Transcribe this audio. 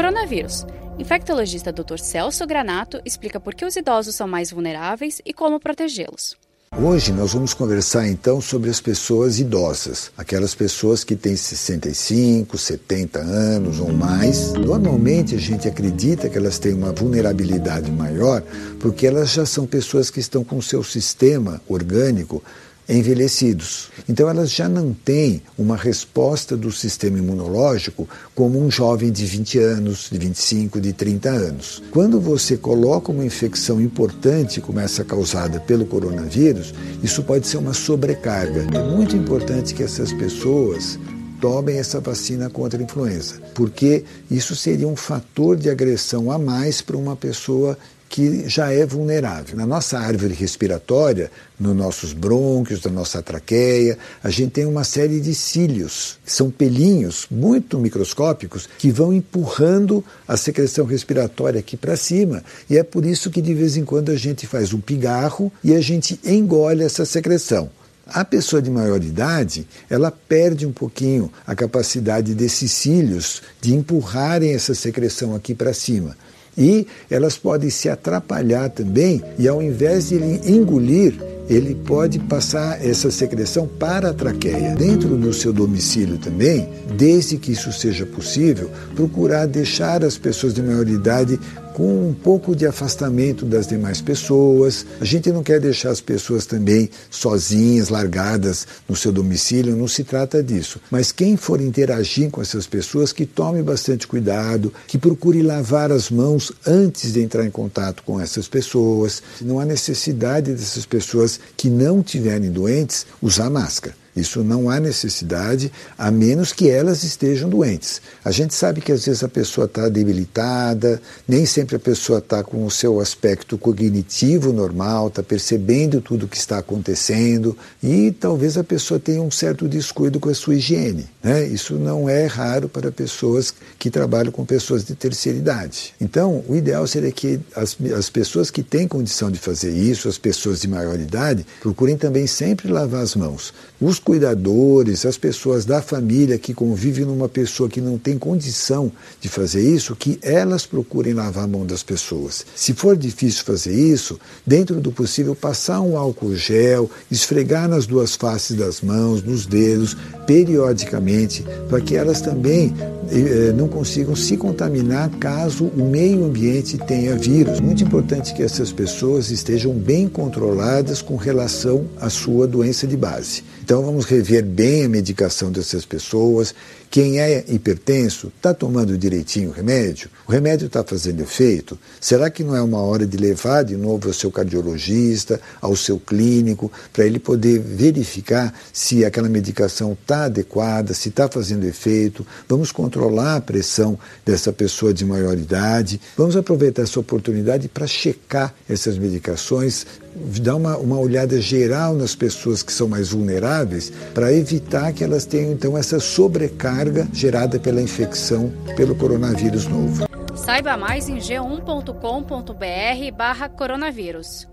Coronavírus. Infectologista Dr. Celso Granato explica por que os idosos são mais vulneráveis e como protegê-los. Hoje nós vamos conversar então sobre as pessoas idosas, aquelas pessoas que têm 65, 70 anos ou mais. Normalmente a gente acredita que elas têm uma vulnerabilidade maior porque elas já são pessoas que estão com o seu sistema orgânico envelhecidos. Então elas já não têm uma resposta do sistema imunológico como um jovem de 20 anos, de 25, de 30 anos. Quando você coloca uma infecção importante como essa causada pelo coronavírus, isso pode ser uma sobrecarga. É muito importante que essas pessoas tomem essa vacina contra a influenza, porque isso seria um fator de agressão a mais para uma pessoa que já é vulnerável. Na nossa árvore respiratória, nos nossos brônquios, na nossa traqueia, a gente tem uma série de cílios, são pelinhos muito microscópicos que vão empurrando a secreção respiratória aqui para cima. E é por isso que de vez em quando a gente faz um pigarro e a gente engole essa secreção. A pessoa de maior idade, ela perde um pouquinho a capacidade desses cílios de empurrarem essa secreção aqui para cima. E elas podem se atrapalhar também, e ao invés de ele engolir, ele pode passar essa secreção para a traqueia. Dentro do seu domicílio também, desde que isso seja possível, procurar deixar as pessoas de maior idade com um pouco de afastamento das demais pessoas. A gente não quer deixar as pessoas também sozinhas, largadas no seu domicílio, não se trata disso. Mas quem for interagir com essas pessoas, que tome bastante cuidado, que procure lavar as mãos antes de entrar em contato com essas pessoas. Não há necessidade dessas pessoas que não tiverem doentes usar máscara. Isso não há necessidade, a menos que elas estejam doentes. A gente sabe que às vezes a pessoa está debilitada, nem sempre a pessoa está com o seu aspecto cognitivo normal, está percebendo tudo o que está acontecendo e talvez a pessoa tenha um certo descuido com a sua higiene. Né? Isso não é raro para pessoas que trabalham com pessoas de terceira idade. Então, o ideal seria que as, as pessoas que têm condição de fazer isso, as pessoas de maior idade, procurem também sempre lavar as mãos. Os cuidadores, as pessoas da família que convivem numa pessoa que não tem condição de fazer isso, que elas procurem lavar a mão das pessoas. Se for difícil fazer isso, dentro do possível, passar um álcool gel, esfregar nas duas faces das mãos, nos dedos, periodicamente, para que elas também não consigam se contaminar caso o meio ambiente tenha vírus. Muito importante que essas pessoas estejam bem controladas com relação à sua doença de base. Então vamos rever bem a medicação dessas pessoas. Quem é hipertenso está tomando direitinho o remédio? O remédio está fazendo efeito? Será que não é uma hora de levar de novo ao seu cardiologista, ao seu clínico, para ele poder verificar se aquela medicação está adequada, se está fazendo efeito? Vamos controlar a pressão dessa pessoa de maior idade. Vamos aproveitar essa oportunidade para checar essas medicações, dar uma, uma olhada geral nas pessoas que são mais vulneráveis, para evitar que elas tenham então essa sobrecarga carga gerada pela infecção pelo coronavírus novo. Saiba mais em g1.com.br/coronavírus.